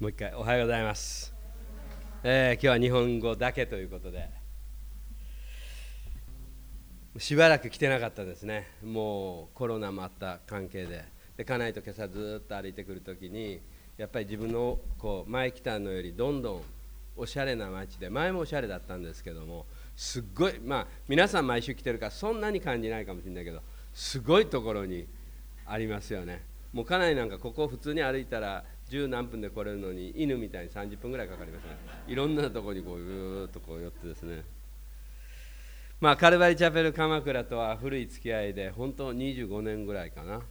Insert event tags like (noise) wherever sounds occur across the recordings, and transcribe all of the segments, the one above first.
もう一回おはようございます、えー、今日は日本語だけということで。しばらく来てなかったですね。もうコロナもあった関係で。で家内と今朝ずっと歩いてくるときにやっぱり自分のこう前来たのよりどんどんおしゃれな街で前もおしゃれだったんですけどもすっごいまあ皆さん毎週来てるからそんなに感じないかもしれないけどすごいところにありますよね。もう家内なんかここ普通に歩いたら十何分で来れるのに犬みたいに30分ぐらいかかりますね。いろんなとこにこうぐーっとこう寄ってですね。まあカルバリチャペル鎌倉とは古い付き合いで本当25年ぐらいかな。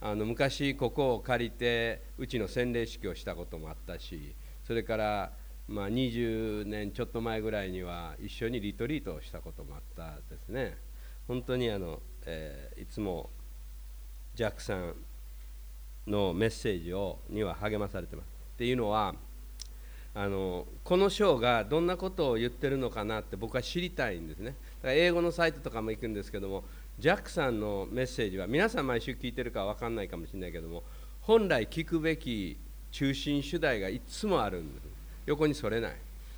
あの昔ここを借りてうちの洗礼式をしたこともあったしそれからまあ20年ちょっと前ぐらいには一緒にリトリートをしたこともあったですね。本当にあの、えー、いつもジャックさんのメッセージをには励まされてます。っていうのはあのこの章がどんなことを言ってるのかなって僕は知りたいんですね。だから英語のサイトとかも行くんですけどもジャックさんのメッセージは皆さん毎週聞いてるか分かんないかもしれないけども本来聞くべき中心主題がいつもあるんです横にそれない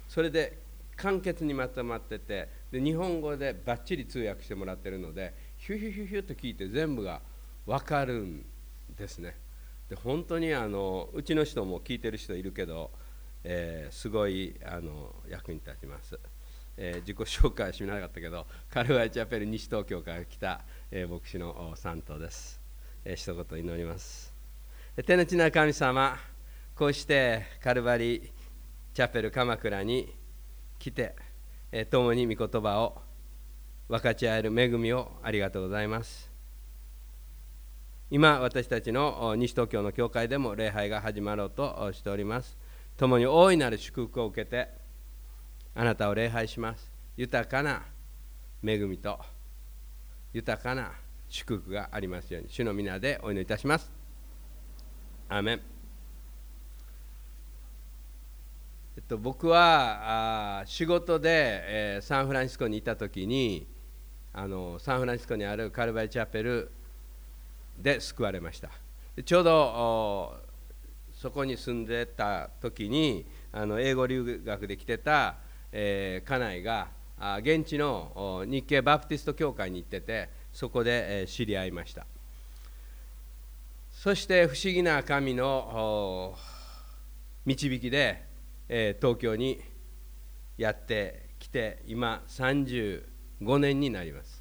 それで簡潔にまとまっててで日本語でばっちり通訳してもらってるのでヒュヒュヒュヒュと聞いて全部が分かるんですねで本当にあのうちの人も聞いてる人いるけど、えー、すごいあの役に立ちます、えー、自己紹介はしなかったけどカルワイチャペル西東京から来た、えー、牧師の三頭です、えー、一言祈ります。天の地な神様こうしてカルバリチャペル鎌倉に来て、えー、共に御言葉を分かち合える恵みをありがとうございます。今私たちの西東京の教会でも礼拝が始まろうとしております。共に大いなる祝福を受けてあなたを礼拝します。豊かな恵みと豊かな祝福がありますように主の皆でお祈りいたします。アメン。えっと、僕はあ仕事で、えー、サンフランシスコにいた時にあのサンフランシスコにあるカルバリチャペルで救われました。ちょうどそこに住んでた時にあの英語留学で来てた、えー、家内が現地の日系バプティスト教会に行っててそこで、えー、知り合いました。そして不思議な神の導きで、えー、東京にやってきて今35年になります。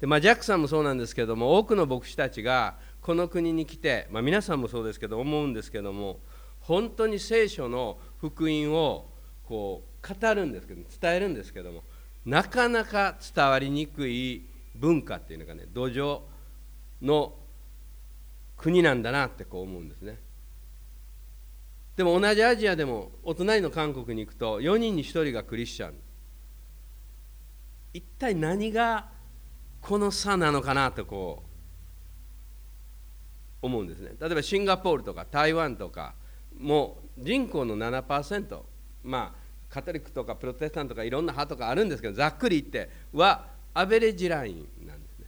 で、まあ、ジャックさんもそうなんですけども多くの牧師たちがこの国に来て、まあ、皆さんもそうですけど思うんですけども本当に聖書の福音をこう語るんですけど伝えるんですけどもなかなか伝わりにくい文化っていうのがね土壌の国なんだなってこう思うんですね。でも同じアジアでもお隣の韓国に行くと4人に1人がクリスチャン。一体何がこの差なのかなとこう思うんですね。例えばシンガポールとか台湾とかもう人口の7%まあカトリックとかプロテスタントとかいろんな派とかあるんですけどざっくり言ってはアベレージラインなんですね。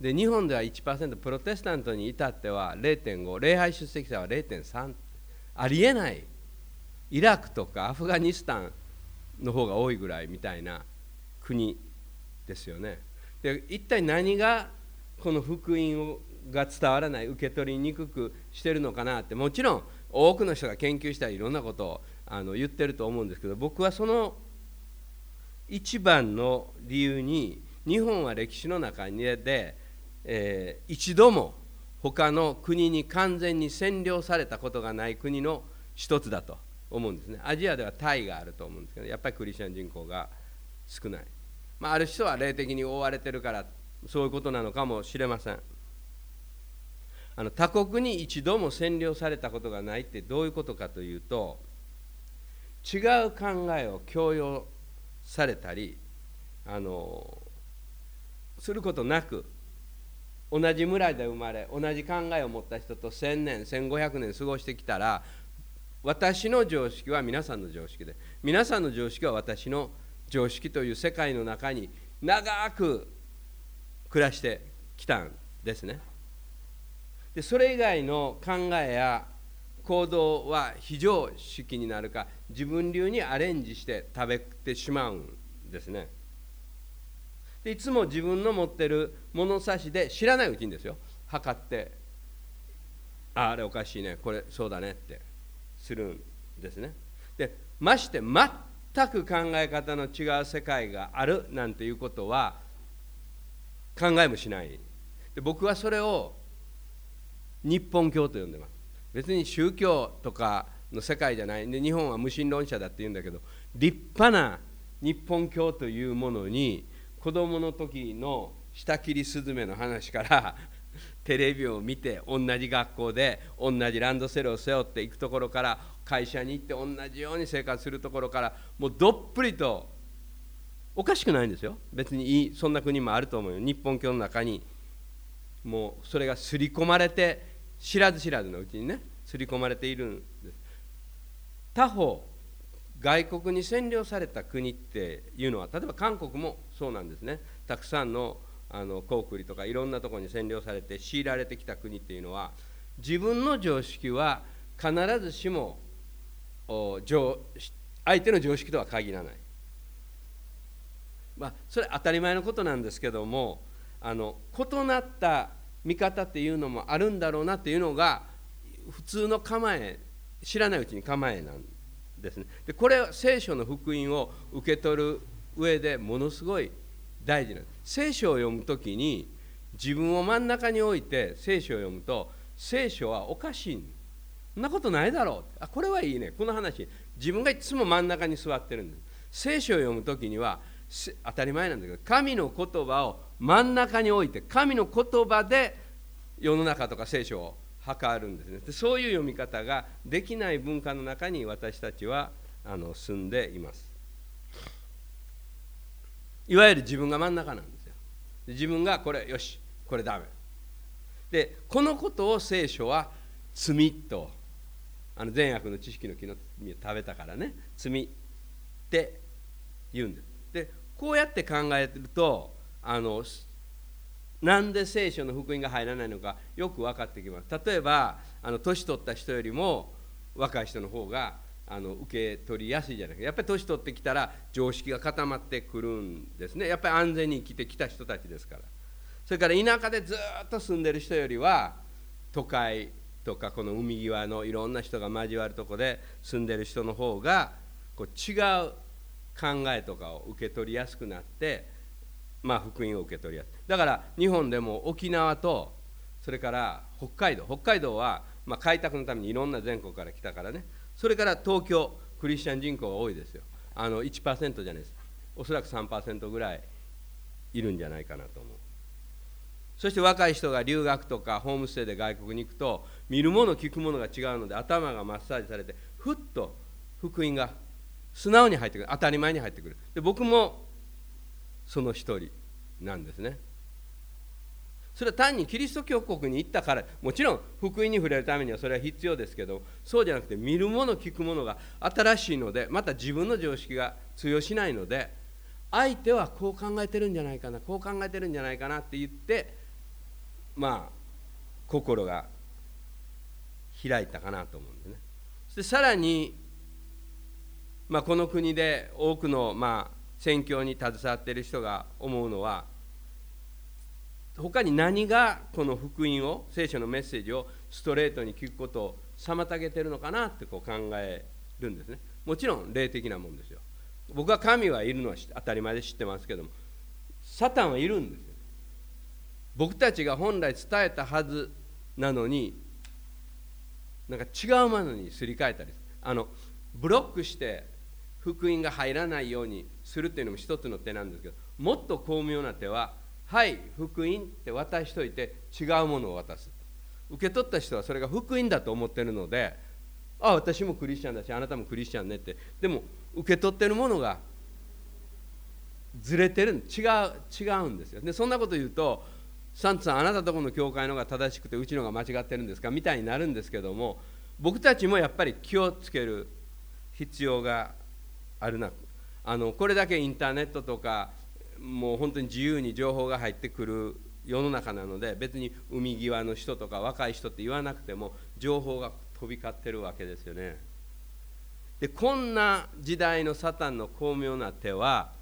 で日本では1%プロテスタントに至っては0.5礼拝出席者は0.3ありえない。イラクとかアフガニスタンの方が多いぐらいみたいな国ですよね。で一体何がこの福音をが伝わらない受け取りにくくしてるのかなって。もちろん多くの人が研究したりいろんなことをあの言ってると思うんですけど僕はその一番の理由に日本は歴史の中で、えー、一度も他の国に完全に占領されたことがない国の一つだと思うんですね。アジアではタイがあると思うんですけどやっぱりクリスチャン人口が少ない。まあ、ある人は霊的に覆われてるからそういうことなのかもしれません。あの他国に一度も占領されたことがないってどういうことかというと違う考えを強要されたりあのすることなく同じ村で生まれ同じ考えを持った人と1000年1500年過ごしてきたら私の常識は皆さんの常識で皆さんの常識は私の常識という世界の中に長く暮らしてきたんですね。でそれ以外の考えや行動は非常識になるか自分流にアレンジして食べてしまうんですね。でいつも自分の持ってる物差しで知らないうちにですよ。測ってああれおかしいね。これそうだねってするんですね。でまして全く考え方の違う世界があるなんていうことは考えもしない。で僕はそれを日本教と呼んでます。別に宗教とかの世界じゃない。で日本は無神論者だって言うんだけど立派な日本教というものに子供の時の下切りスズメの話から (laughs) テレビを見て同じ学校で同じランドセルを背負っていくところから会社に行って同じように生活するところからもうどっぷりとおかしくないんですよ。別にいいそんな国もあると思うよ。日本教の中にもうそれが刷り込まれて知らず知らずのうちにね刷り込まれているんです。他方外国に占領された国っていうのは例えば韓国もそうなんですね。たくさんのあのコークリとかいろんなところに占領されて強いられてきた国っていうのは自分の常識は必ずしも相手の常識とは限らない。まあ、それ当たり前のことなんですけどもあの異なった見方っていうのもあるんだろうなっていうのが普通の構え知らないうちに構えなんですね。でこれは聖書の福音を受け取る上でものすごい大事な聖書を読む時に自分を真ん中に置いて聖書を読むと聖書はおかしいそんなことないだろう。あこれはいいね。この話。自分がいつも真ん中に座ってるんです。聖書を読む時には当たり前なんだけど神の言葉を真ん中に置いて神の言葉で世の中とか聖書を測るんですね。でそういう読み方ができない文化の中に私たちはあの住んでいます。いわゆる自分が真ん中なんですよ。自分がこれよしこれダメ。でこのことを聖書は罪とあの善悪の知識の木の実を食べたからね。罪って言うんですでこうやって考えるとあのなんで聖書の福音が入らないのかよく分かってきます。例えばあの年取った人よりも若い人の方があの受け取りやすいじゃないか。やっぱり年取ってきたら常識が固まってくるんですね。やっぱり安全に生きてきた人たちですから。それから田舎でずっと住んでる人よりは都会とかこの海際のいろんな人が交わるとこで住んでる人の方がこう違う考えとかを受け取りやすくなってまあ福音を受け取りやすいだから日本でも沖縄とそれから北海道。北海道はま開拓のためにいろんな全国から来たからね。それから東京クリスチャン人口が多いですよ。あの1%じゃないです。おそらく3%ぐらいいるんじゃないかなと思う。そして若い人が留学とかホームステイで外国に行くと見るもの聞くものが違うので頭がマッサージされてふっと福音が素直に入ってくる。当たり前に入ってくる。で僕もその一人なんですね。それは単にキリスト教国に行ったからもちろん福音に触れるためにはそれは必要ですけどそうじゃなくて見るもの聞くものが新しいのでまた自分の常識が通用しないので相手はこう考えてるんじゃないかなこう考えてるんじゃないかなって言ってまあ心が開いたかなと思うんでね。そしてさらに、まあ、この国で多くのまあ宣教に携わっている人が思うのは他に何がこの福音を聖書のメッセージをストレートに聞くことを妨げてるのかなってこう考えるんですね。もちろん霊的なもんですよ。僕は神はいるのは当たり前で知ってますけどもサタンはいるんですよ。僕たちが本来伝えたはずなのになんか違うものにすり替えたりあのブロックして福音が入らないようにするっていうのも一つの手なんですけどもっと巧妙な手ははい福音って渡しといて違うものを渡す。受け取った人はそれが福音だと思ってるのであ私もクリスチャンだしあなたもクリスチャンねって。でも受け取ってるものがずれてる違う違うんですよ。でそんなこと言うとサンツさんあなたとこの教会のが正しくてうちのが間違ってるんですか？みたいになるんですけども僕たちもやっぱり気をつける必要があるな。あのこれだけインターネットとかもう本当に自由に情報が入ってくる世の中なので別に海際の人とか若い人って言わなくても情報が飛び交ってるわけですよね。でこんな時代のサタンの巧妙な手は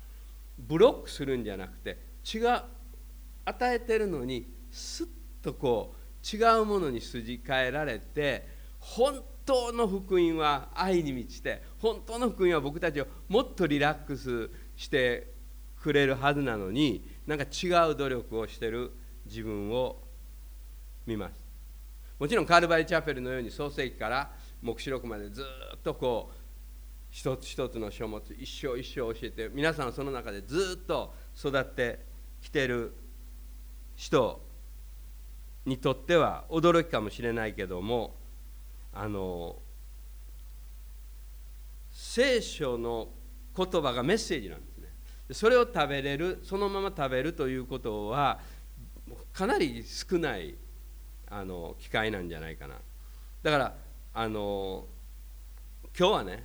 ブロックするんじゃなくて違う与えてるのにすっとこう違うものに筋替えられて本当の福音は愛に満ちて本当の福音は僕たちをもっとリラックスしてくれるはずなのになんか違う努力をしてる自分を見ます。もちろんカールバリチャペルのように創世記から黙示録までずっとこう一つ一つの書物一生一生教えて皆さんその中でずっと育ってきてる人にとっては驚きかもしれないけどもあの聖書の言葉がメッセージなんですね。それを食べれるそのまま食べるということはかなり少ないあの機会なんじゃないかな。だからあの今日はね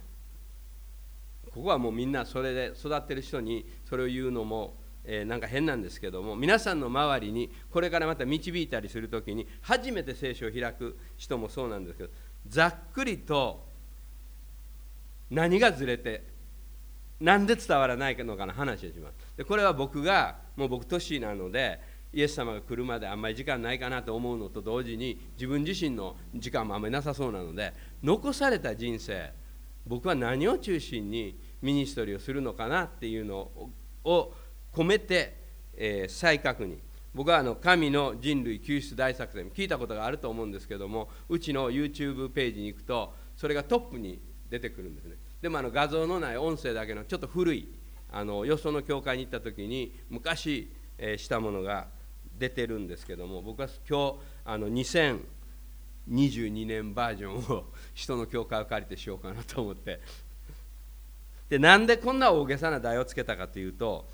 ここはもうみんなそれで育ってる人にそれを言うのも、えー、なんか変なんですけども皆さんの周りにこれからまた導いたりする時に初めて聖書を開く人もそうなんですけどざっくりと何がずれてなんで伝わらないのかの話をします。でこれは僕がもう僕年なのでイエス様が来るまであんまり時間ないかなと思うのと同時に自分自身の時間もあんまりなさそうなので残された人生僕は何を中心にミニストリーをするのかなっていうのを込めて、えー、再確認。僕はあの神の人類救出大作戦聞いたことがあると思うんですけどもうちの YouTube ページに行くとそれがトップに出てくるんですね。でもあの画像のない音声だけのちょっと古いあのよその教会に行った時に昔、えー、したものが出てるんですけども僕は今日あの2022年バージョンを (laughs) 人の教会を借りてしようかなと思って。でなんでこんな大げさな題をつけたかというと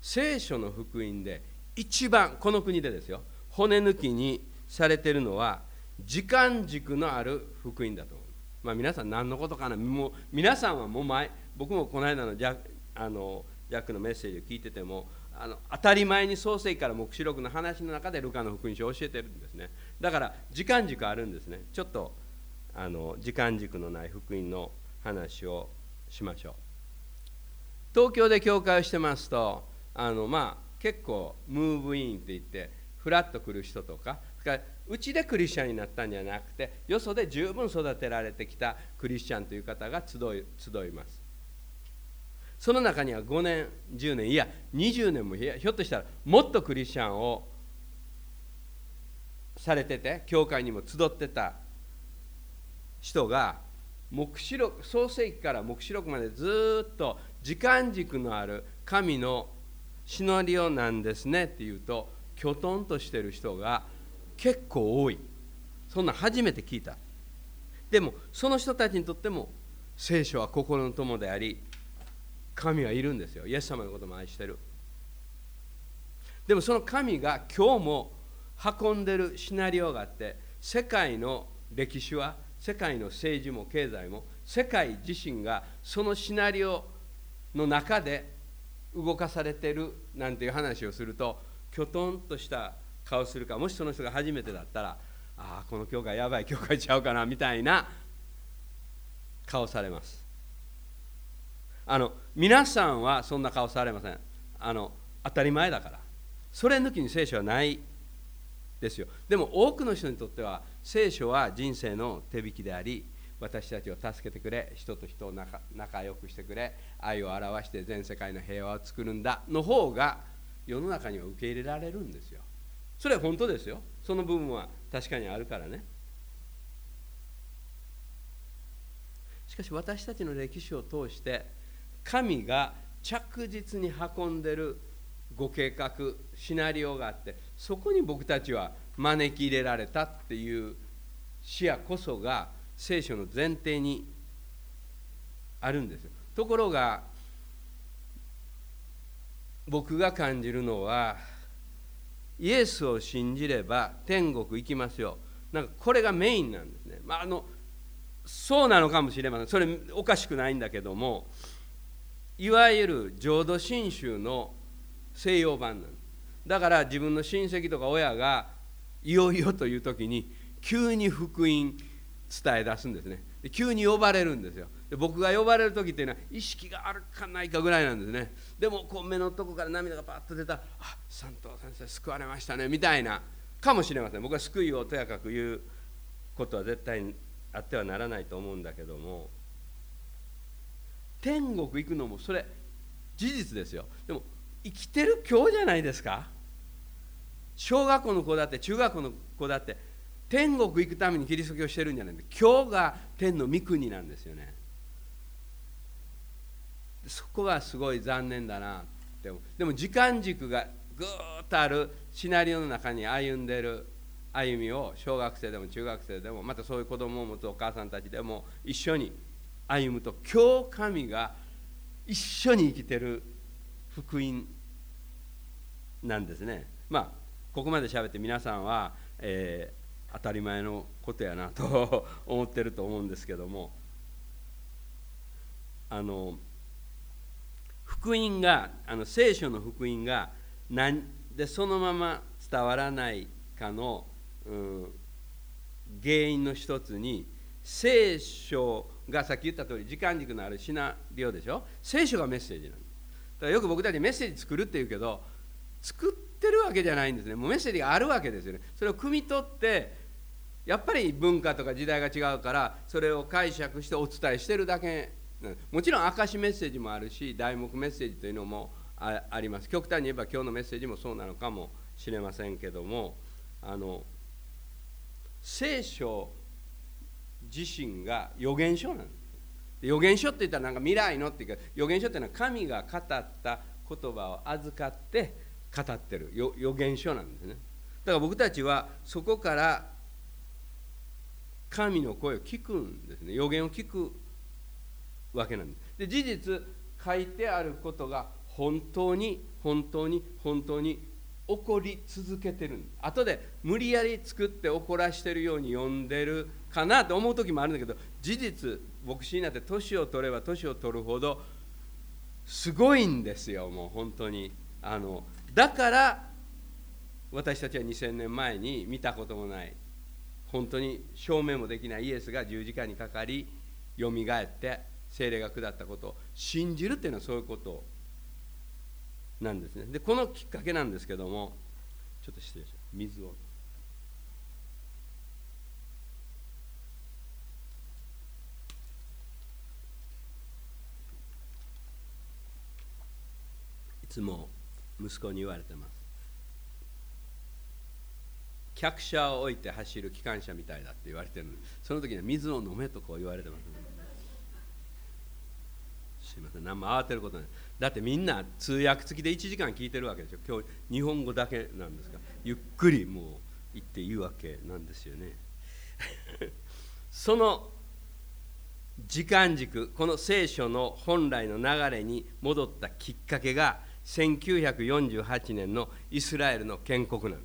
聖書の福音で一番この国でですよ。骨抜きにされてるのは時間軸のある福音だと思う。まあ、皆さん何のことかな。もう皆さんはもう前僕もこの間のジャあのジャックのメッセージを聞いててもあの当たり前に創世記から黙示録の話の中でルカの福音書を教えてるんですね。だから時間軸あるんですね。ちょっとあの時間軸のない福音の話をしましょう。東京で教会をしてますとあのまあ結構ムーブインって言ってフラッと来る人とかうちでクリスチャンになったんじゃなくてよそで十分育てられてきたクリスチャンという方が集い集います。その中には5年10年いや20年もひょっとしたらもっとクリスチャンをされてて教会にも集ってた人が黙示録創世記から黙示録までずっと時間軸のある神のシナリオなんですねっていうときょとんとしてる人が結構多い。そんな初めて聞いた。でもその人たちにとっても聖書は心の友であり神はいるんですよ。イエス様のことも愛してる。でもその神が今日も運んでるシナリオがあって世界の歴史は世界の政治も経済も世界自身がそのシナリオの中で動かされてるなんていう話をするときょとんとした顔するかもしその人が初めてだったらああこの教会やばい教会ちゃうかなみたいな顔されます。あの皆さんはそんな顔されません。あの当たり前だから。それ抜きに聖書はないですよ。でも多くの人にとっては聖書は人生の手引きであり私たちを助けてくれ人と人を仲仲良くしてくれ愛を表して全世界の平和を作るんだの方が世の中には受け入れられるんですよ。それは本当ですよ。その部分は確かにあるからね。しかし私たちの歴史を通して神が着実に運んでるご計画シナリオがあってそこに僕たちは招き入れられたっていう視野こそが聖書の前提にあるんですよ。ところが僕が感じるのはイエスを信じれば天国行きますよ。なんかこれがメインなんですね、まあ、あのそうなのかもしれません。それおかしくないんだけどもいわゆる浄土真宗の西洋版なんです。だから自分の親戚とか親がいよいよという時に急に福音伝え出すんですね。で急に呼ばれるんですよ。で僕が呼ばれる時っていうのは意識があるかないかぐらいなんですね。でもこう目のとこから涙がパッと出たら「あ三藤先生救われましたね」みたいなかもしれません。僕は救いをとやかく言うことは絶対にあってはならないと思うんだけども天国行くのもそれ事実ですよ。でも生きてる今日じゃないですか？小学校の子だって中学校の子だって天国行くためにキリスト教してるんじゃないんで今日が天の御国なんですよね。そこがすごい残念だなって。でも時間軸がぐーっとあるシナリオの中に歩んでる歩みを小学生でも中学生でもまたそういう子供を持つお母さんたちでも一緒に歩むと今日神が一緒に生きてる福音なんですね。まあここまで喋って皆さんは、えー、当たり前のことやなと (laughs) 思ってると思うんですけども。あの福音があの聖書の福音が何でそのまま伝わらないかの原因の一つに聖書がさっき言った通り時間軸のあるシナリオでしょ？聖書がメッセージなんだからよく僕たちメッセージ作るって言うけど作っわけじゃないんですね。もうメッセージがあるわけですよね。それを汲み取ってやっぱり文化とか時代が違うからそれを解釈してお伝えしてるだけもちろん証メッセージもあるし題目メッセージというのもあります。極端に言えば今日のメッセージもそうなのかもしれませんけどもあの聖書自身が預言書なんです。預言書って言ったらなんか未来のっていうか預言書っていうのは神が語った言葉を預かって語ってる。預言書なんですね。だから僕たちはそこから神の声を聞くんですね。予言を聞くわけなんです。で事実書いてあることが本当に本当に本当に起こり続けてる後で無理やり作って怒らしてるように読んでるかなと思う時もあるんだけど事実牧師になって年を取れば年を取るほどすごいんですよ。もう本当に。あのだから私たちは2000年前に見たこともない本当に証明もできないイエスが十字架にかかりよみがえって精霊が下ったことを信じるっていうのはそういうことなんですね。でこのきっかけなんですけどもちょっと失礼します。水を。いつも息子に言われてます。客車を置いて走る機関車みたいだって言われてるその時には水を飲めとこう言われてます、すいません。何も慌てることない。だってみんな通訳付きで1時間聞いてるわけでしょ。今日日本語だけなんですかゆっくりもう言っていいわけなんですよね。(laughs) その時間軸この聖書の本来の流れに戻ったきっかけが1948年のイスラエルの建国なの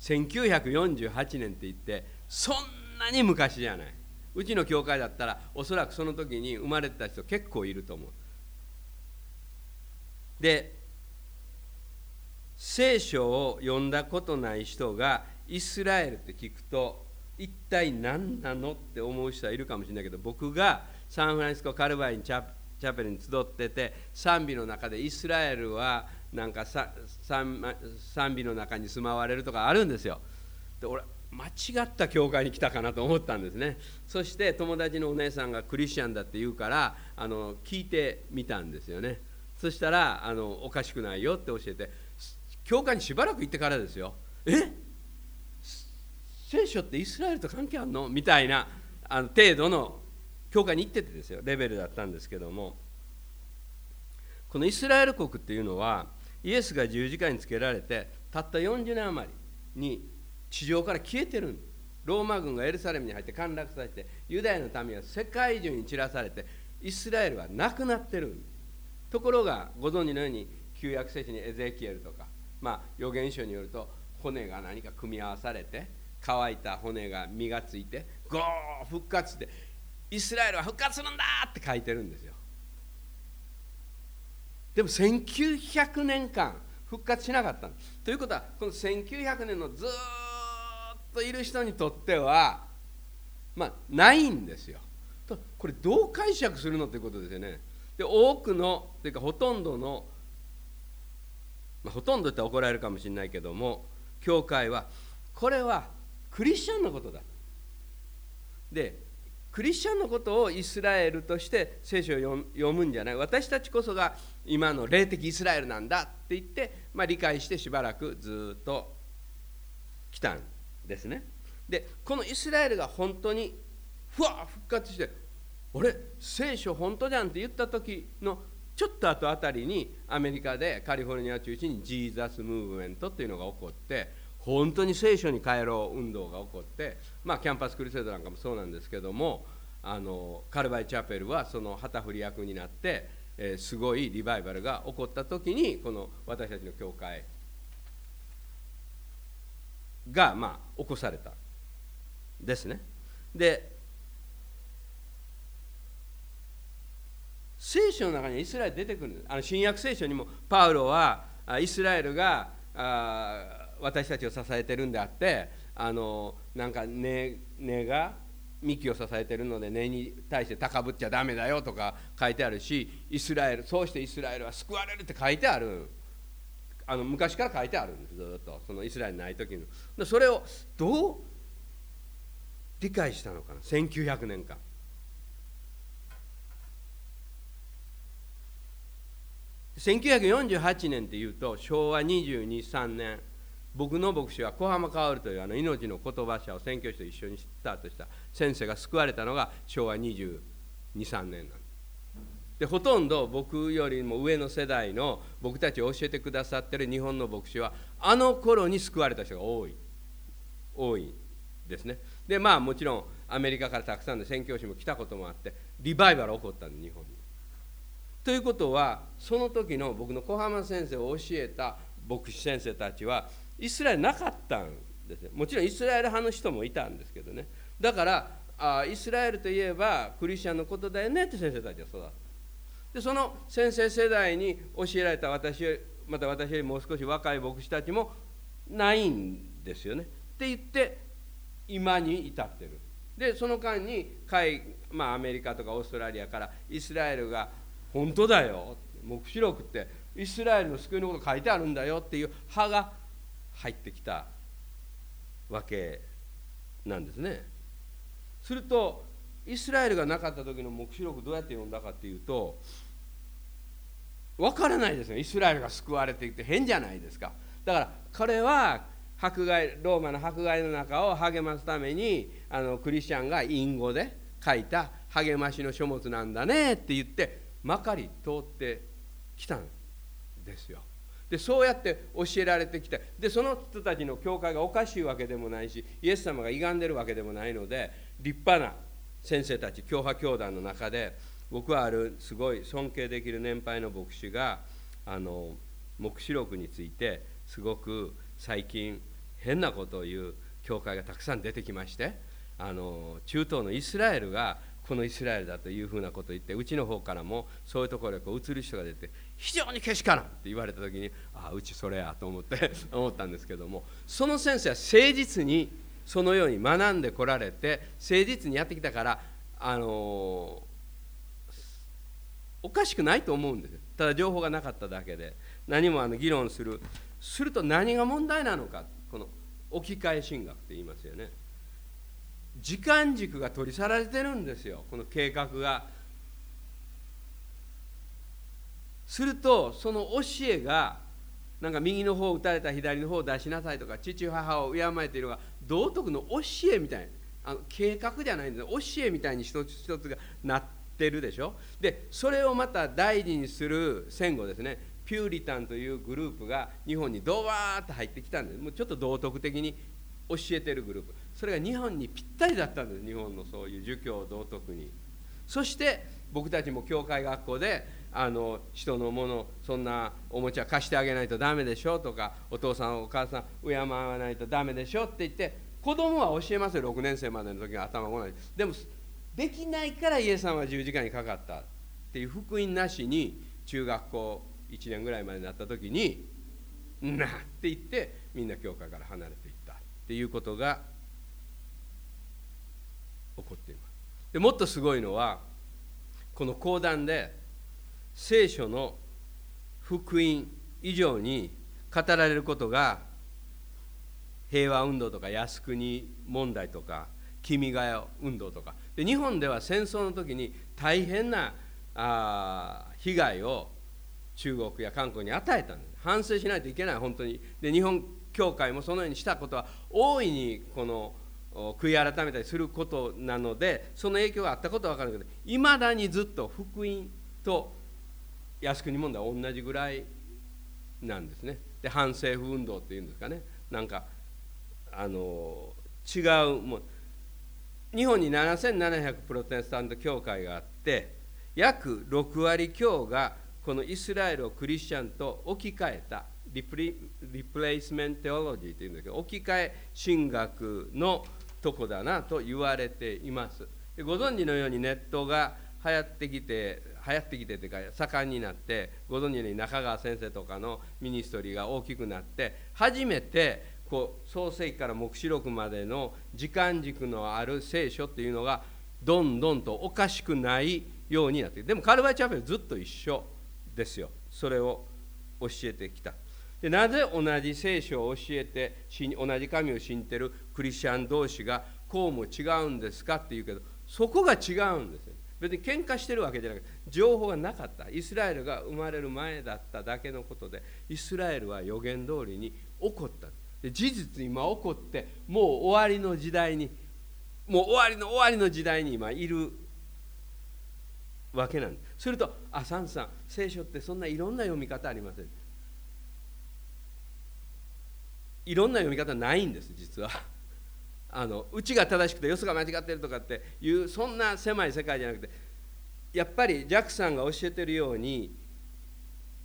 1948年って言ってそんなに昔じゃない。うちの教会だったらおそらくその時に生まれてた人結構いると思う。で聖書を読んだことない人がイスラエルって聞くと一体何なのって思う人はいるかもしれないけど僕がサンフランシスコカルバインチャプチャペルに集ってて賛美の中でイスラエルはなんか賛美の中に住まわれるとかあるんですよ。で俺間違った教会に来たかなと思ったんですね。そして友達のお姉さんがクリスチャンだって言うからあの聞いてみたんですよね。そしたらあのおかしくないよって教えて教会にしばらく行ってからですよ。え？聖書ってイスラエルと関係あるの？みたいなあの程度の教会に行っててですよレベルだったんですけどもこのイスラエル国っていうのはイエスが十字架につけられてたった40年余りに地上から消えてるローマ軍がエルサレムに入って陥落されてユダヤの民は世界中に散らされてイスラエルはなくなってるところがご存知のように旧約聖書にエゼキエルとか、まあ、預言書によると骨が何か組み合わされて乾いた骨が実がついてゴー復活ってイスラエルは復活するんだって書いてるんですよでも1900年間復活しなかったということはこの1900年のずっといる人にとってはまあないんですよ。これどう解釈するのということですよね。で多くのというかほとんどの、まあ、ほとんどって怒られるかもしれないけども教会はこれはクリスチャンのことだ。でクリスチャンのことをイスラエルとして聖書を読むんじゃない私たちこそが今の霊的イスラエルなんだって言って、まあ、理解してしばらくずっと来たんですね。でこのイスラエルが本当にふわ復活して「俺聖書本当じゃん」って言った時のちょっと後あたりにアメリカでカリフォルニア中心にジーザスムーブメントっていうのが起こって本当に聖書に帰ろう運動が起こってまあキャンパスクリセードなんかもそうなんですけどもあのカルバイチャペルはその旗振り役になって、えー、すごいリバイバルが起こった時にこの私たちの教会がまあ起こされたですね。で聖書の中にイスラエル出てくるあの新約聖書にもパウロはイスラエルがあ私たちを支えてるんであってあのなんか根、根が幹を支えてるので根に対して高ぶっちゃだめだよとか書いてあるしイスラエルそうしてイスラエルは救われるって書いてある。あの昔から書いてあるんですずっと。そのイスラエルない時の。それをどう理解したのかな1900年間。1948年っていうと昭和223年。僕の牧師は小浜薫というあの命の言葉者を宣教師と一緒にスタートした先生が救われたのが昭和223年なんでほとんど僕よりも上の世代の僕たちを教えてくださってる日本の牧師はあの頃に救われた人が多い。多いですね。でまあもちろんアメリカからたくさんの宣教師も来たこともあってリバイバル起こったんで日本に。ということはその時の僕の小浜先生を教えた牧師先生たちはイスラエルなかったんですねもちろんイスラエル派の人もいたんですけどねだからあイスラエルといえばクリスチャンのことだよねって先生たちは育ったでその先生世代に教えられた私また私よりもう少し若い牧師たちもないんですよね。って言って今に至ってる。でその間に海、まあ、アメリカとかオーストラリアからイスラエルが「本当だよ」黙示録ってイスラエルの救いのこと書いてあるんだよっていう派が入ってきたわけなんですね。するとイスラエルがなかった時の黙示録どうやって読んだかっていうと分からないですよイスラエルが救われていて変じゃないですかだから彼は迫害ローマの迫害の中を励ますためにあのクリスチャンが隠語で書いた励ましの書物なんだねって言ってまかり通ってきたんですよ。でそうやって教えられてきてでその人たちの教会がおかしいわけでもないしイエス様が歪んでるわけでもないので立派な先生たち教派教団の中で僕はあるすごい尊敬できる年配の牧師があの黙示録についてすごく最近変なことを言う教会がたくさん出てきましてあの中東のイスラエルがこのイスラエルだというふうなことを言ってうちの方からもそういうところへこう移る人が出て非常にけしからんって言われた時にああうちそれやと思って (laughs) 思ったんですけどもその先生は誠実にそのように学んでこられて誠実にやってきたからあのおかしくないと思うんですただ情報がなかっただけで何もあの議論するすると何が問題なのかこの置き換え神学って言いますよね。時間軸が取り去られてるんですよこの計画が。するとその教えがなんか右の方を打たれた左の方を出しなさいとか父母を敬えているのが道徳の教えみたいなあの計画じゃないんです教えみたいに一つ一つがなってるでしょ。でそれをまた大事にする戦後ですねピューリタンというグループが日本にドワーッと入ってきたんです。もうちょっと道徳的に教えてるグループ。それが日本にぴったりだったんです日本のそういう儒教道徳に。そして僕たちも教会学校であの人のものそんなおもちゃ貸してあげないとダメでしょとかお父さんお母さん敬わないとダメでしょって言って子供は教えますよ6年生までの時は頭ごないでもできないからイエス様は十字架にかかったっていう福音なしに中学校1年ぐらいまでになった時に「な」って言ってみんな教会から離れていったっていうことが起こっています。でもっとすごいのはこの講談で聖書の福音以上に語られることが平和運動とか靖国問題とか君が代運動とか。で日本では戦争の時に大変なあ被害を中国や韓国に与えたんです反省しないといけない本当に。で日本教会もそのようにしたことは大いにこの悔い改めたりすることなのでその影響があったことは分かるけどいまだにずっと福音と靖国問題は同じぐらいなんですね。で反政府運動っていうんですかね。なんかあの違うもう日本に7700プロテスタント教会があって約6割強がこのイスラエルをクリスチャンと置き換えたリプレイスメントテオロジーというんだけど置き換え神学のとこだなと言われています。ご存知のようにネットが流行ってきて流行ってきてというか盛んになってご存知のように中川先生とかのミニストリーが大きくなって初めてこう創世記から黙示録までの時間軸のある聖書っていうのがどんどんとおかしくないようになってでもカルバイチャペルずっと一緒ですよ。それを教えてきた。でなぜ同じ聖書を教えて同じ神を信じてるクリスチャン同士がこうも違うんですかっていうけどそこが違うんですよ。別に喧嘩してるわけじゃなくて情報がなかった。イスラエルが生まれる前だっただけのことでイスラエルは予言通りに起こった。で事実今起こってもう終わりの時代にもう終わりの終わりの時代に今いるわけなんですすると「あサンさん聖書ってそんないろんな読み方ありません」いろんな読み方ないんです実は。あのうちが正しくてよそが間違ってるとかっていうそんな狭い世界じゃなくてやっぱりジャックさんが教えてるように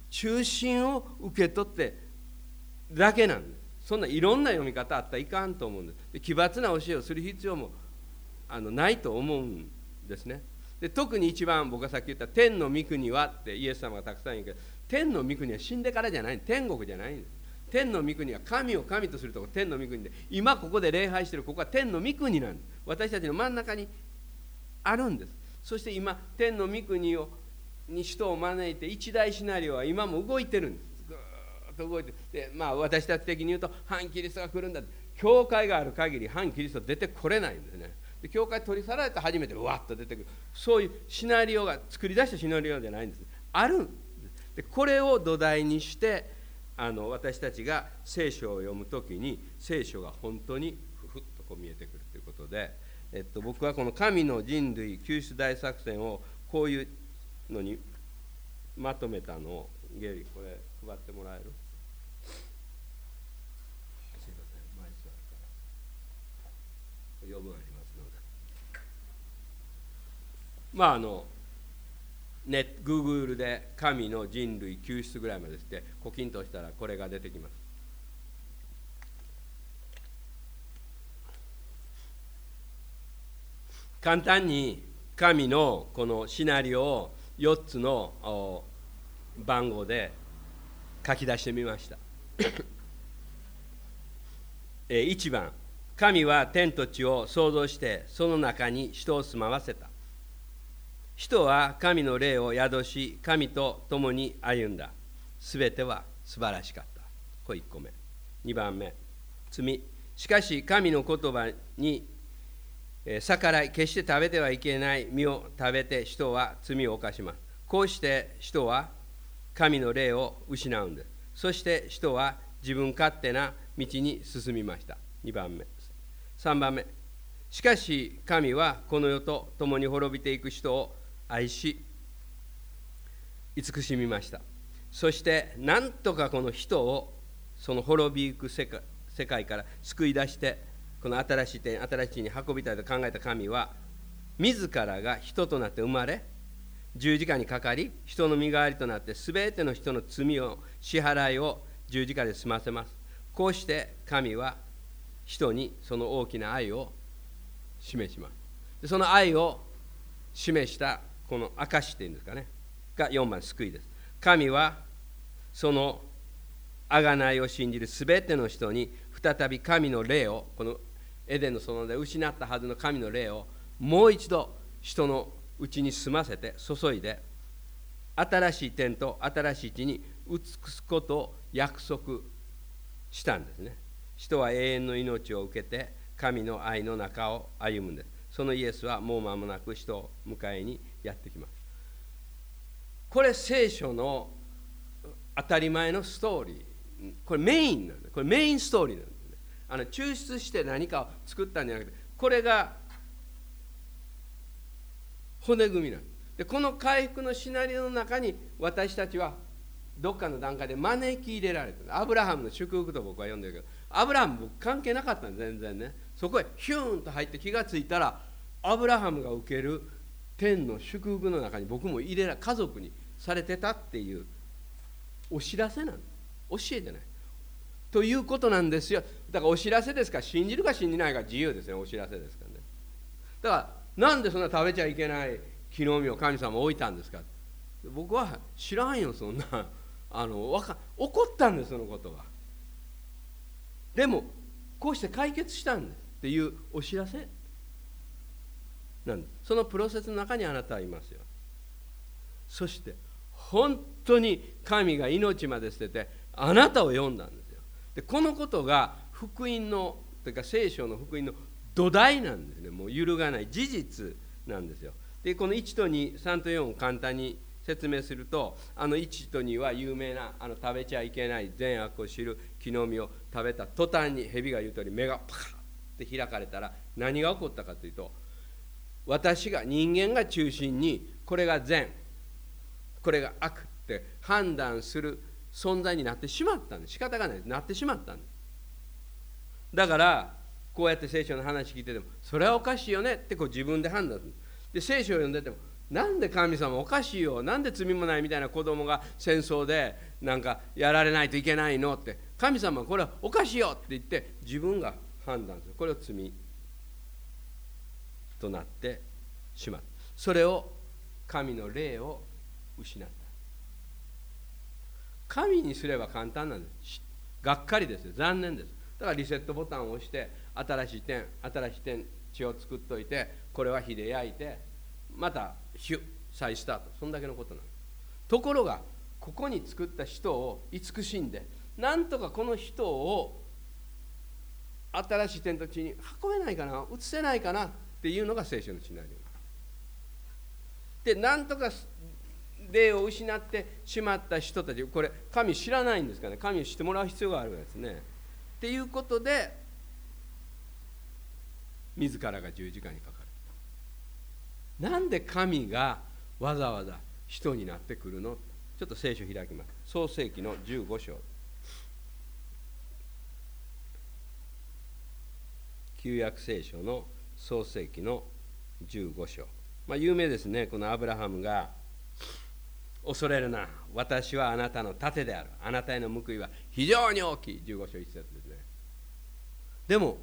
中心を受け取ってだけなんですそんないろんな読み方あったらいかんと思うんです。で奇抜な教えをする必要もあのないと思うんですね。で特に一番僕がさっき言った「天の御国は」ってイエス様がたくさん言うけど天の御国は死んでからじゃない。天国じゃない。んです天の御国は神を神とするとこ天の御国で今ここで礼拝してるここは天の御国なんです私たちの真ん中にあるんです。そして今天の御国をに人を招いて一大シナリオは今も動いてるんです。ぐーっと動いてでまあ私たち的に言うと反キリストが来るんだ教会がある限り反キリスト出てこれないんですね。で教会取り去られて初めてわっと出てくる。そういうシナリオが作り出したシナリオじゃないんです。あるんでこれを土台にしてあの私たちが聖書を読む時に聖書が本当にふふっとこう見えてくるということで、えっと、僕はこの神の人類救出大作戦をこういうのにまとめたの。をゲリこれ配ってもらえる？すいません。前座るから。余分ありますので。まああのネグーグルで神の人類救出ぐらいまでしてコキンとしたらこれが出てきます。簡単に神のこのシナリオを4つの番号で書き出してみました。1番神は天と地を創造してその中に人を住まわせた。人は神の霊を宿し神と共に歩んだ。すべては素晴らしかった。これ1個目。2番目。罪。しかし神の言葉に逆らい決して食べてはいけない。実を食べて人は罪を犯します。こうして人は神の霊を失うんです。そして人は自分勝手な道に進みました。2番目。3番目。しかし神はこの世と共に滅びていく人を愛し慈しみました。そしてなんとかこの人をその滅びゆく世界世界から救い出してこの新しい点新しい地に運びたいと考えた神は自らが人となって生まれ十字架にかかり人の身代わりとなって全ての人の罪を支払いを十字架で済ませます。こうして神は人にその大きな愛を示します。その愛を示したこの証っていうんですかね。が4番救いです。神はその贖いを信じる全ての人に再び神の霊をこのエデンの園で失ったはずの神の霊をもう一度人のうちに住ませて注いで新しい天と新しい地に移すことを約束したんですね。人は永遠の命を受けて神の愛の中を歩むんです。そのイエスはもう間もなく人を迎えにやってきます。これ聖書の当たり前のストーリー。これメインなんでこれメインストーリーなんでね。あの抽出して何かを作ったんじゃなくてこれが骨組みなんでこの回復のシナリオの中に私たちはどっかの段階で招き入れられてアブラハムの祝福と僕は読んでるけどアブラハム僕関係なかったん全然ね。そこへヒューンと入って気が付いたらアブラハムが受ける天の祝福の中に僕も入れら家族にされてたっていうお知らせなん教えてないということなんですよだから。お知らせですから信じるか信じないか自由ですねお知らせですからねだからなんでそんな食べちゃいけない木の実を神様置いたんですか僕は知らんよそんな。あのわか怒ったんですそのことは。でもこうして解決したんですっていうお知らせなんそのプロセスの中にあなたはいますよ。そして本当に神が命まで捨ててあなたを読んだんですよ。でこのことが福音のというか聖書の福音の土台なんですね。もう揺るがない事実なんですよ。でこの1と23と4を簡単に説明するとあの1と2は有名なあの食べちゃいけない善悪を知る木の実を食べた途端に蛇が言うとおり目がパカッて開かれたら何が起こったかというと私が人間が中心にこれが善これが悪って判断する存在になってしまったんです仕方がない。なってしまったんですだからこうやって聖書の話聞いててもそれはおかしいよねってこう自分で判断する。で聖書を読んでてもなんで神様おかしいよ。なんで罪もないみたいな子供が戦争でなんかやられないといけないのって。神様これはおかしいよって言って自分が判断する。これを罪となってしまう。それを神の霊を失った。神にすれば簡単なんですがっかりです残念です。だからリセットボタンを押して新しい点新しい点血を作っといてこれは火で焼いてまたヒュッ再スタート。そんだけのことなんところがここに作った人を慈しんでなんとかこの人を新しい天と地に運べないかな移せないかなっていうのが聖書のシナリオ。でなんとか霊を失ってしまった人たちこれ神知らないんですかね。神を知ってもらう必要があるわけですね。っていうことで自らが十字架にかかる。なんで神がわざわざ人になってくるの？ちょっと聖書開きます。創世紀の15章。旧約聖書の創世紀の15章。まあ有名ですね。このアブラハムが恐れるな。私はあなたの盾である。あなたへの報いは非常に大きい。15章1節ですね。でも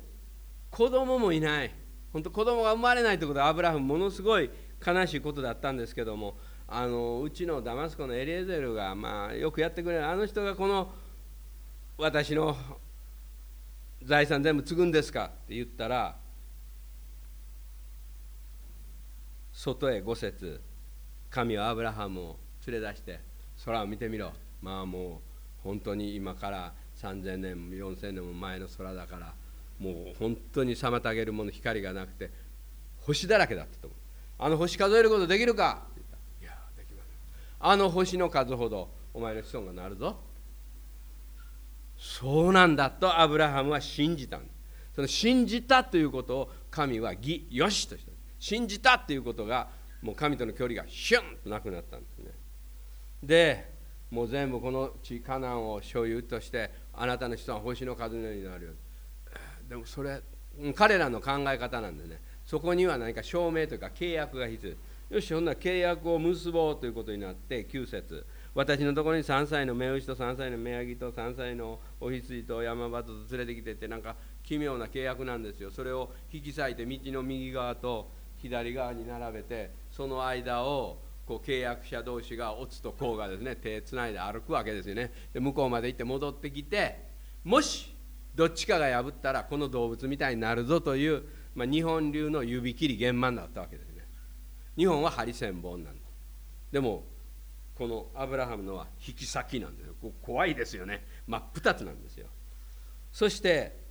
子供もいない。本当子供が生まれないということはアブラハムものすごい悲しいことだったんですけどもあのうちのダマスコのエリエゼルが、まあ、よくやってくれる。あの人がこの私の財産全部継ぐんですかって言ったら外へ5節。神はアブラハムを連れ出して空を見てみろ。まあもう本当に今から3000年も4000年も前の空だからもう本当に妨げるもの光がなくて星だらけだったと思う。あの星数えることできるか？って言ったいやできません。あの星の数ほどお前の子孫がなるぞ。そうなんだとアブラハムは信じたその信じたということを神は義よしとした。信じたということがもう神との距離がシュンとなくなったんですね。でもう全部この地カナンを所有としてあなたの子孫は星の数のようになるよでもそれ彼らの考え方なんでね。そこには何か証明というか契約が必要。よしそんな契約を結ぼうということになって9節私のところに3歳の目牛と3歳の目ヤギと3歳のお羊と山鳩と連れてきてってなんか奇妙な契約なんですよ。それを引き裂いて道の右側と左側に並べてその間をこう契約者同士がオツと甲がですね手つないで歩くわけですよね。で向こうまで行って戻ってきてもしどっちかが破ったらこの動物みたいになるぞというまあ、日本流の指切り玄満だったわけですね。日本は針千本なんですでもこのアブラハムのは引き先なんですよ。怖いですよね。真っ二つなんですよ。そして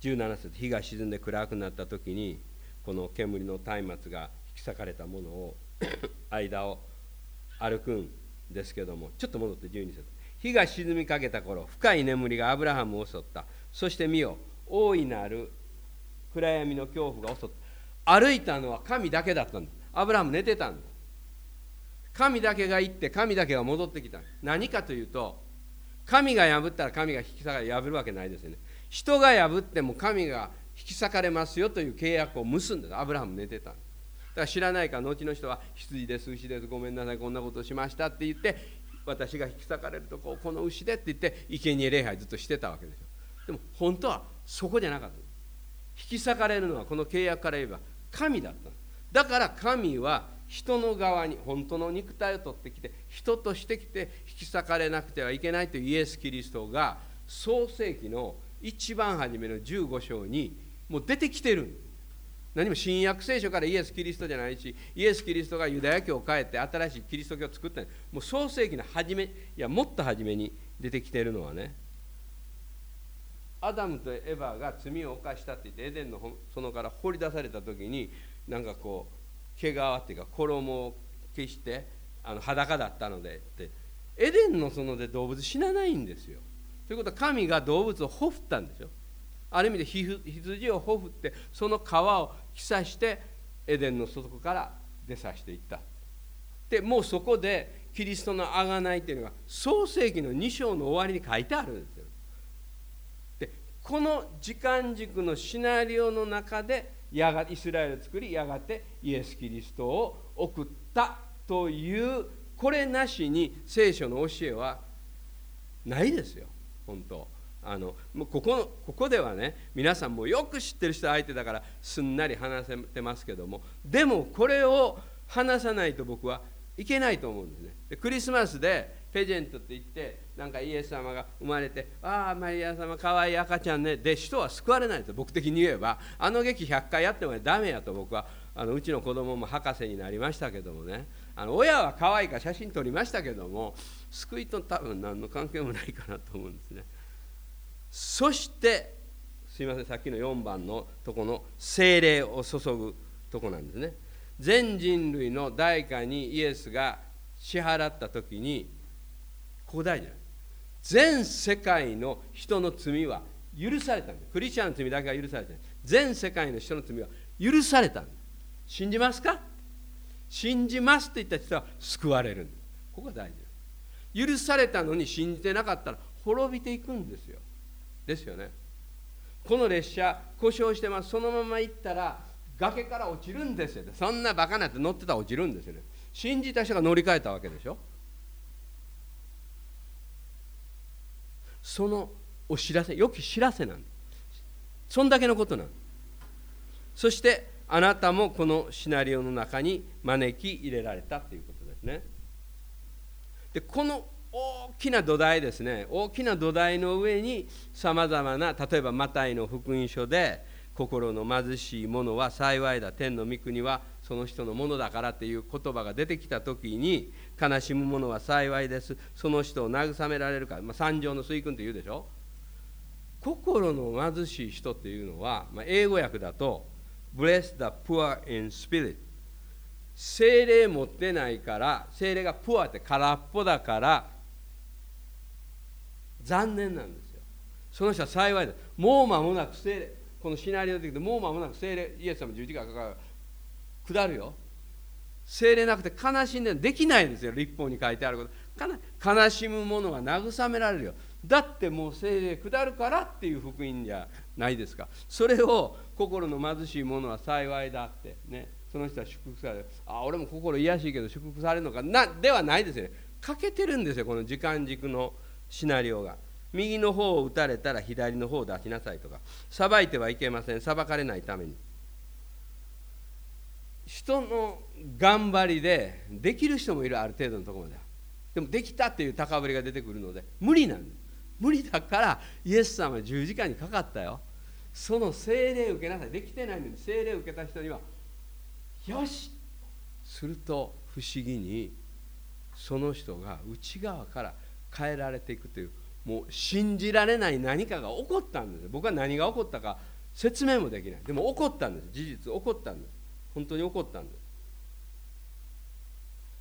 17節日が沈んで暗くなった時にこの煙の松明が引き裂かれたものを (coughs) 間を歩くんですけどもちょっと戻って12節。日が沈みかけた頃深い眠りがアブラハムを襲った。そして見よ大いなる暗闇の恐怖が襲った。歩いたのは神だけだったんだ。アブラハム寝てたんだ。神だけが行って神だけが戻ってきた。何かというと神が破ったら神が引き裂かれ破るわけないですよね。人が破っても神が引き裂かれますよという契約を結んでアブラハム寝てた。だから知らないから後の人は羊です牛ですごめんなさいこんなことしましたって言って私が引き裂かれるとここの牛でって言って生贄礼拝ずっとしてたわけですよ。でも本当はそこじゃなかった。引き裂かれるのはこの契約から言えば神だっただから神は人の側に本当の肉体を取ってきて人としてきて引き裂かれなくてはいけないというイエス・キリストが創世紀の一番初めの15章にもう出てきてる何も新約聖書からイエス・キリストじゃないしイエス・キリストがユダヤ教を変えて新しいキリスト教を作ったもう創世紀の初めいやもっと初めに出てきてるのはねアダムとエヴァが罪を犯したって言ってエデンの園から掘り出された時になんかこう毛皮っていうか衣を消してあの裸だったのでってエデンの園で動物死なないんですよ。ということは神が動物をほふったんですよ。ある意味で羊をほふってその皮を着さしてエデンの外から出させていった。でもうそこでキリストの贖いっていうのが創世紀の2章の終わりに書いてあるんですよ。でこの時間軸のシナリオの中でやがイスラエルを作りやがてイエス・キリストを送ったというこれなしに聖書の教えはないですよ。本当。あのもうここここではね皆さんもよく知ってる人相手だからすんなり話せてますけどもでもこれを話さないと僕はいけないと思うんですね。でクリスマスでペジェントって言ってなんかイエス様が生まれて「ああマリア様かわいい赤ちゃんね」で人は救われないです僕的に言えばあの劇100回やってもダメやと僕はあのうちの子供も博士になりましたけどもね。あの親は可愛いか写真撮りましたけども救いと多分何の関係もないかなと思うんですね。そしてすいませんさっきの4番のとこの精霊を注ぐとこなんですね。全人類の代価にイエスが支払った時にここ大事なんです全世界の人の罪は許されたんです。クリスチャンの罪だけが許されて全世界の人の罪は許されたんです。信じますか？信じますって言った人は救われるんです。ここが大事。許されたのに信じてなかったら滅びていくんですよ。ですよね。この列車故障してます。そのまま行ったら崖から落ちるんですよ。そんなバカなって乗ってたら落ちるんですよね。信じた人が乗り換えたわけでしょ。そのお知らせ良き知らせなんそんだけのことなんそしてあなたもこのシナリオの中に招き入れられたということですね。でこの大きな土台ですね。大きな土台の上にさまざまな例えばマタイの福音書で心の貧しい者は幸いだ。天の御国はその人のものだからっていう言葉が出てきた時に悲しむ者は幸いです。その人を慰められるか、まあ、三条の水訓って言うでしょ。心の貧しい人っていうのは、まあ、英語訳だと Bless the poor in spirit 精霊持ってないから精霊がプアって空っぽだから残念なんですよ。その人は幸いだ。もう間もなく精霊このシナリオでもう間もなく精霊イエス様十字架が下るよ。精霊なくて悲しんでできないんですよ。立法に書いてあること。悲しむ者は慰められるよ。だってもう精霊下るからっていう福音じゃないですか。それを心の貧しい者は幸いだってね。その人は祝福される。あ俺も心癒しいけど祝福されるのか。なではないですよね。欠けてるんですよこの時間軸のシナリオが。右の方を打たれたら左の方を出しなさいとか。裁いてはいけません。裁かれないために。人の頑張りでできる人もいるある程度のところまでは。でもできたっていう高ぶりが出てくるので無理なんです。無理だからイエス様は十字架にかかったよ。その精霊を受けなさい。できてないのに精霊を受けた人にはよし。すると不思議にその人が内側から変えられていくというもう信じられない何かが起こったんです。僕は何が起こったか説明もできない。でも起こったんです。事実起こったんです。本当に起こったんです。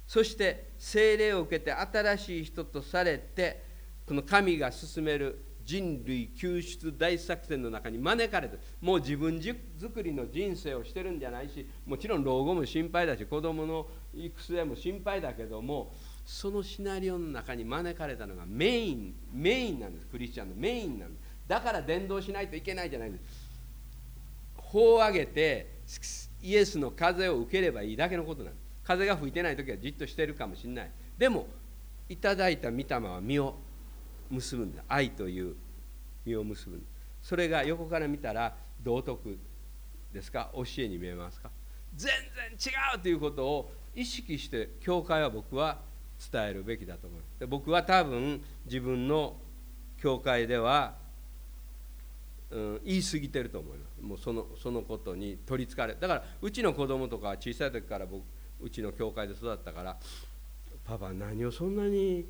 そして精霊を受けて新しい人とされてこの神が進める人類救出大作戦の中に招かれてもう自分作りの人生をしてるんじゃないしもちろん老後も心配だし子供の育成も心配だけどもそのシナリオの中に招かれたのがメインメインなんです。クリスチャンのメインなんです。だから伝道しないといけないじゃないです。法を上げてイエスの風を受ければいいだけのことなんです。風が吹いてない時はじっとしてるかもしれない。でもいただいた御霊は実を結ぶんだ。愛という実を結ぶ。それが横から見たら道徳ですか？教えに見えますか？全然違うということを意識して教会は僕は伝えるべきだと思いますで僕は多分自分の教会では、うん、言い過ぎてると思います。もうそのそのことに取りつかれだからうちの子供とか小さい時から僕うちの教会で育ったからパパ何をそんなに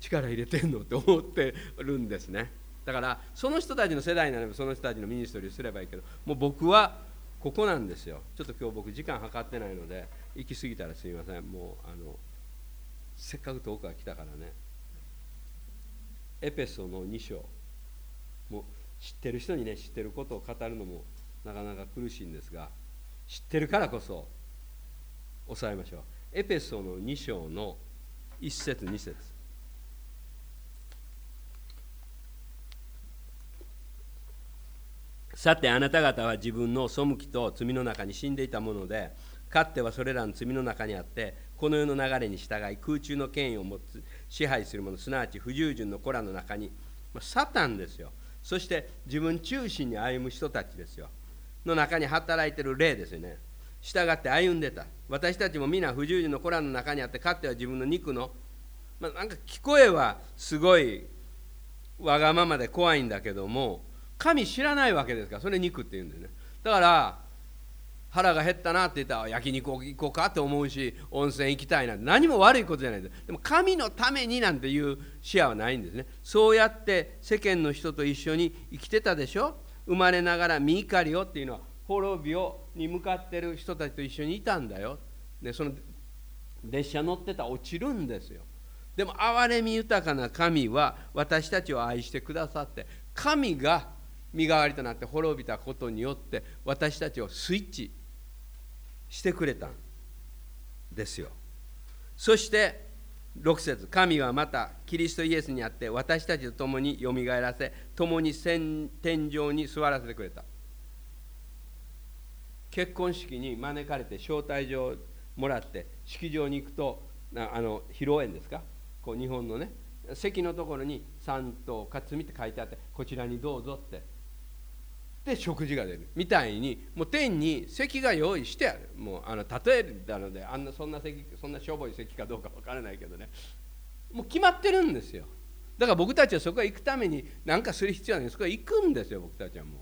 力入れてんのって思ってるんですね。だからその人たちの世代になればその人たちのミニストリーすればいいけどもう僕はここなんですよ。ちょっと今日僕時間計ってないので行き過ぎたらすみません。もうあのせっかく遠くから来たからね。エペソの2章。もう知ってる人にね知ってることを語るのもなかなか苦しいんですが知ってるからこそ抑えましょう。エペソの2章の1節2節。さてあなた方は自分の背きと罪の中に死んでいたものでかつてはそれらの罪の中にあってこの世の流れに従い空中の権威を持つ支配する者すなわち不従順の子らの中に、まあ、サタンですよ。そして自分中心に歩む人たちですよ。の中に働いてる霊ですよね。従って歩んでた。私たちも皆不従順の子らの中にあってかつては自分の肉の、まあ、なんか聞こえはすごいわがままで怖いんだけども神知らないわけですからそれ肉って言うんですね。だから腹が減ったなって言ったら焼肉行こうかって思うし温泉行きたいなんて何も悪いことじゃないですでも神のためになんていう視野はないんですね。そうやって世間の人と一緒に生きてたでしょ。生まれながら身怒りをっていうのは滅びをに向かってる人たちと一緒にいたんだよ。でその列車乗ってたら落ちるんですよ。でも憐れみ豊かな神は私たちを愛してくださって神が身代わりとなって滅びたことによって私たちをスイッチしてくれたんですよ。そして6節神はまたキリストイエスにあって私たちと共によみがえらせ共に天井に座らせてくれた。結婚式に招かれて招待状もらって式場に行くとあの披露宴ですか？こう日本のね席のところに「三等勝美」って書いてあってこちらにどうぞってで食事が出る。みたいにもう天に席が用意してある。もうあの例えなのであんなそんな席そんなしょぼい席かどうか分からないけどね。もう決まってるんですよ。だから僕たちはそこへ行くために何かする必要はない。そこへ行くんですよ僕たちはもう。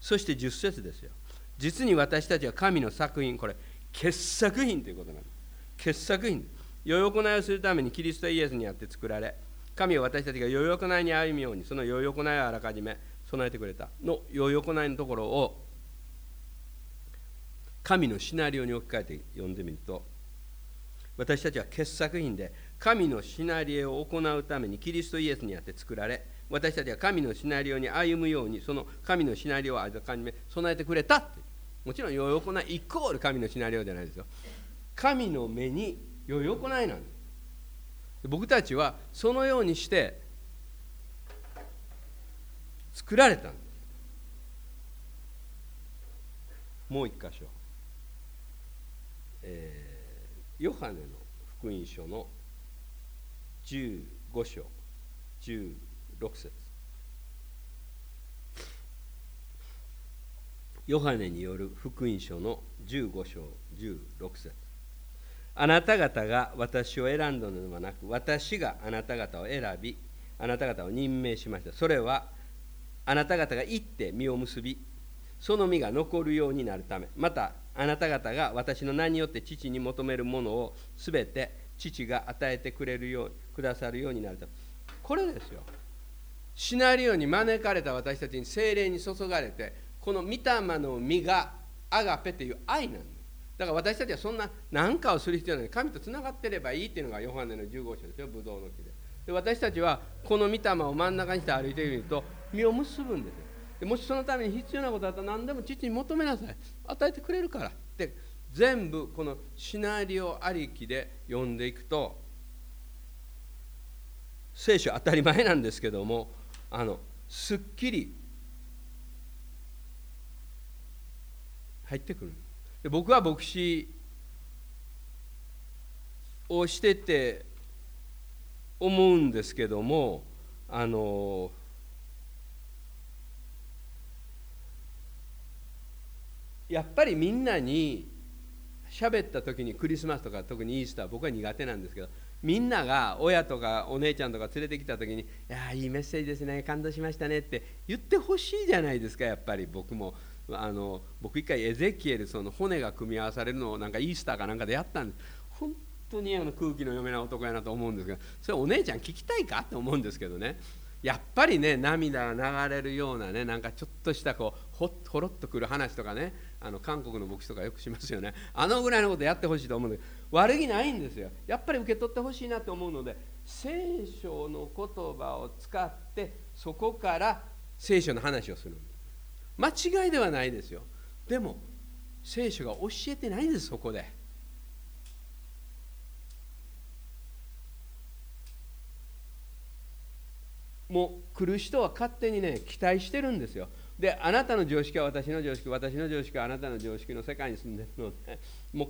そして10節ですよ。実に私たちは神の作品これ傑作品ということなんです。傑作品。良い行いをするためにキリストイエスにあって作られ神は私たちが良い行いに歩むようにその良い行いをあらかじめ備えてくれたの良い行いのところを神のシナリオに置き換えて読んでみると私たちは傑作品で神のシナリオを行うためにキリストイエスにあって作られ私たちは神のシナリオに歩むようにその神のシナリオをあらかじめ備えてくれたってもちろん良い行いイコール神のシナリオじゃないですよ神の目に良い行いなんです僕たちはそのようにして作られたんです。もう一箇所、えー、ヨハネの福音書の15章16節。ヨハネによる福音書の15章16節。あなた方が私を選んだのではなく私があなた方を選びあなた方を任命しました。それはあなた方が行って実を結びその実が残るようになるため。またあなた方が私の名によって父に求めるものをすべて父が与えてくれるようくださるようになるためこれですよ。シナリオに招かれた私たちに精霊に注がれてこの御霊の実がアガペという愛なんです。だから私たちはそんな何かをする必要ない。神とつながってればいいっていうのがヨハネの15章ですよ。ブドウの木でで私たちはこの御霊を真ん中にして歩いていると実を結ぶんですよ。でもしそのために必要なことだったら何でも父に求めなさい。与えてくれるからって全部このシナリオありきで読んでいくと聖書当たり前なんですけどもあのすっきり入ってくる。でで僕は牧師をしてて思うんですけどもあのやっぱりみんなに喋った時にクリスマスとか特にイースター僕は苦手なんですけどみんなが親とかお姉ちゃんとか連れてきた時に「いやいいメッセージですね感動しましたね」って言ってほしいじゃないですかやっぱり僕も。あの僕一回エゼキエルその骨が組み合わされるのをなんかイースターかなんかでやったんです本当にあの空気の読めない男やなと思うんですがそれお姉ちゃん聞きたいかって思うんですけどね。やっぱりね涙が流れるようなねなんかちょっとしたこうほほろっとくる話とかねあの韓国の牧師とかよくしますよね。あのぐらいのことやってほしいと思うんで悪気ないんですよ。やっぱり受け取ってほしいなと思うので聖書の言葉を使ってそこから聖書の話をするんです。間違いではないですよ。でも聖書が教えてないんですそこで。もう来る人は勝手にね期待してるんですよ。であなたの常識は私の常識私の常識はあなたの常識の世界に住んでるのでもう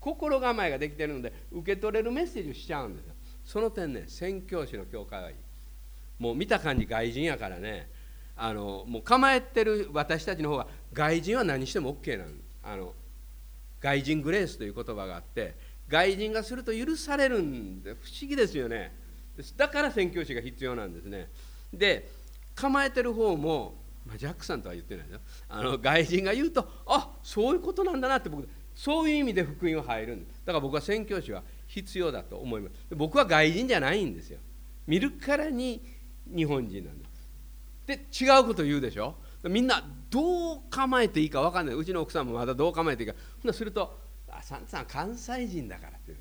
心構えができてるので受け取れるメッセージをしちゃうんですよ。その点ね宣教師の教会はいい。もう見た感じ外人やからね。あのもう構えてる私たちの方が外人は何しても OK なんあの外人グレースという言葉があって外人がすると許されるんで不思議ですよね。だから宣教師が必要なんですね。で構えてる方も、まあ、ジャックさんとは言ってないですよあの外人が言うとあそういうことなんだなって僕そういう意味で福音は入るんです。だから僕は宣教師は必要だと思います。僕は外人じゃないんですよ。見るからに日本人なんです。で違うこと言うでしょ？みんなどう構えていいか分かんない。うちの奥さんもまだどう構えていいか。すると「あサンさん関西人だから」って。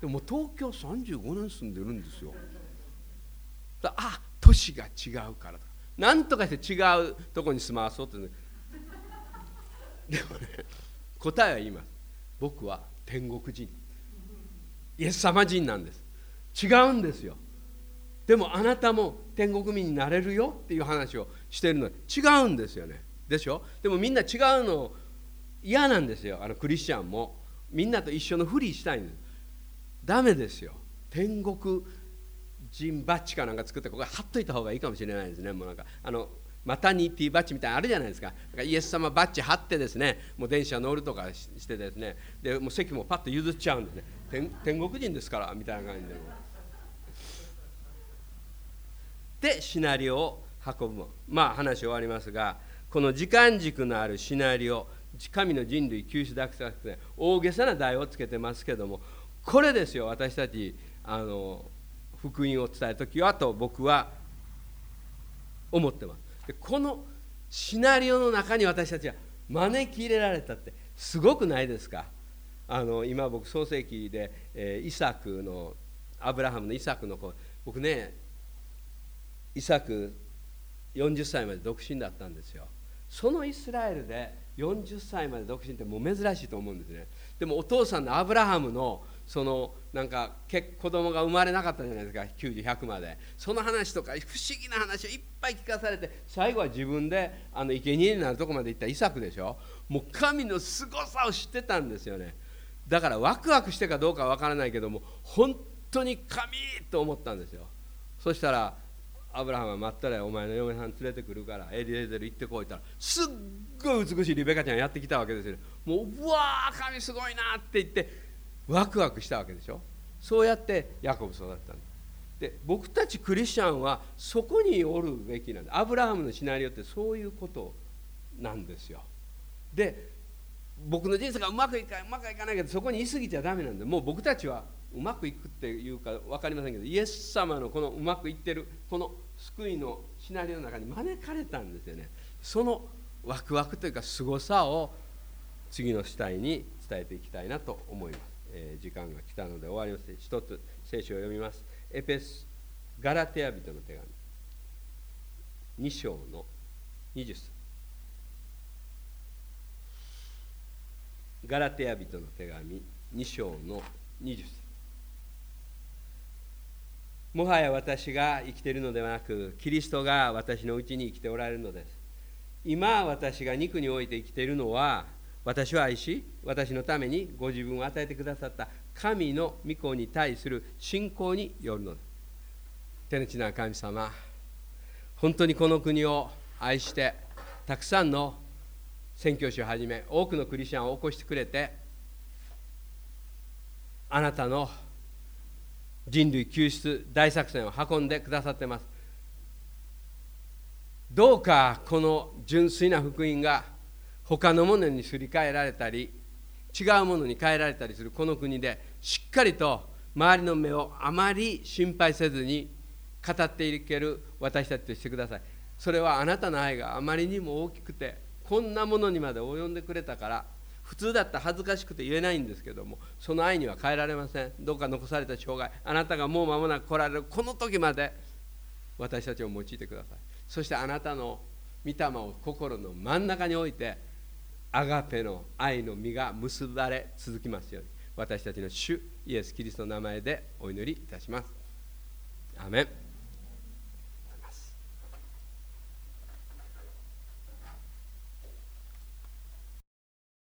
でも東京35年住んでるんですよ。だあ都市が違うからと。か何とかして違うとこに住まわそうって、でもね答えは言います。僕は天国人。イエス様人なんです。違うんですよ。でもあなたも天国民になれるよっていう話をしてるの。違うんですよね。でしょ？でもみんな違うの嫌なんですよ。あのクリスチャンも。みんなと一緒のふりしたいんですダメですよ。天国人バッジかなんか作ってここ貼っといた方がいいかもしれないですね。もうなんかあのマタニティバッジみたいなのあるじゃないですか。かイエス様バッジ貼ってですね。もう電車乗るとかしてですね。でもう席もパッと譲っちゃうんですね。天国人ですからみたいな感じででシナリオを運ぶ。まあ話終わりますがこの時間軸のあるシナリオ神の人類救出だけじゃなくて大げさな題をつけてますけどもこれですよ私たちあの福音を伝える時はと僕は思ってます。でこのシナリオの中に私たちは招き入れられたってすごくないですか？あの今僕創世記で、えー、イサクのアブラハムのイサクの子僕ねイサク40歳まで独身だったんですよ。そのイスラエルで40歳まで独身ってもう珍しいと思うんですね。でもお父さんのアブラハムのそのなんか子供が生まれなかったじゃないですか。90100まで。その話とか不思議な話をいっぱい聞かされて最後は自分であの生贄になるとこまで行ったイサクでしょ。もう神のすごさを知ってたんですよね。だからワクワクしてかどうかわからないけども本当に神と思ったんですよ。そしたらアブラハムは待ったらお前の嫁さん連れてくるからエリエゼル行ってこいったらすっごい美しいリベカちゃんやってきたわけですよもううわー神すごいなって言ってワクワクしたわけでしょ？そうやってヤコブ育ったんですで僕たちクリスチャンはそこにおるべきなんでアブラハムのシナリオってそういうことなんですよ。で僕の人生がうまくいかうまくいかないけどそこにいすぎちゃダメなんでもう僕たちはうまくいくっていうか分かりませんけどイエス様のこのうまくいってるこの救いのシナリオの中に招かれたんですよね。そのワクワクというかすごさを次の主体に伝えていきたいなと思います、えー、時間が来たので終わります。一つ聖書を読みます。エペスガラテア人の手紙。2章の20節。ガラテア人の手紙。2章の20節。もはや私が生きているのではなくキリストが私のうちに生きておられるのです。今私が肉において生きているのは私を愛し私のためにご自分を与えてくださった神の御子に対する信仰によるのです。天の地な神様本当にこの国を愛してたくさんの宣教師をはじめ多くのクリスチャンを起こしてくれてあなたの人類救出大作戦を運んでくださってます。どうかこの純粋な福音が他のものにすり替えられたり違うものに変えられたりするこの国でしっかりと周りの目をあまり心配せずに語っていける私たちとしてください。それはあなたの愛があまりにも大きくてこんなものにまで及んでくれたから普通だったら恥ずかしくて言えないんですけどもその愛には変えられません。どうか残された生涯あなたがもう間もなく来られるこの時まで私たちを用いてください。そしてあなたの御霊を心の真ん中に置いてアガペの愛の実が結ばれ続きますように私たちの主イエス・キリストの名前でお祈りいたします。アメン。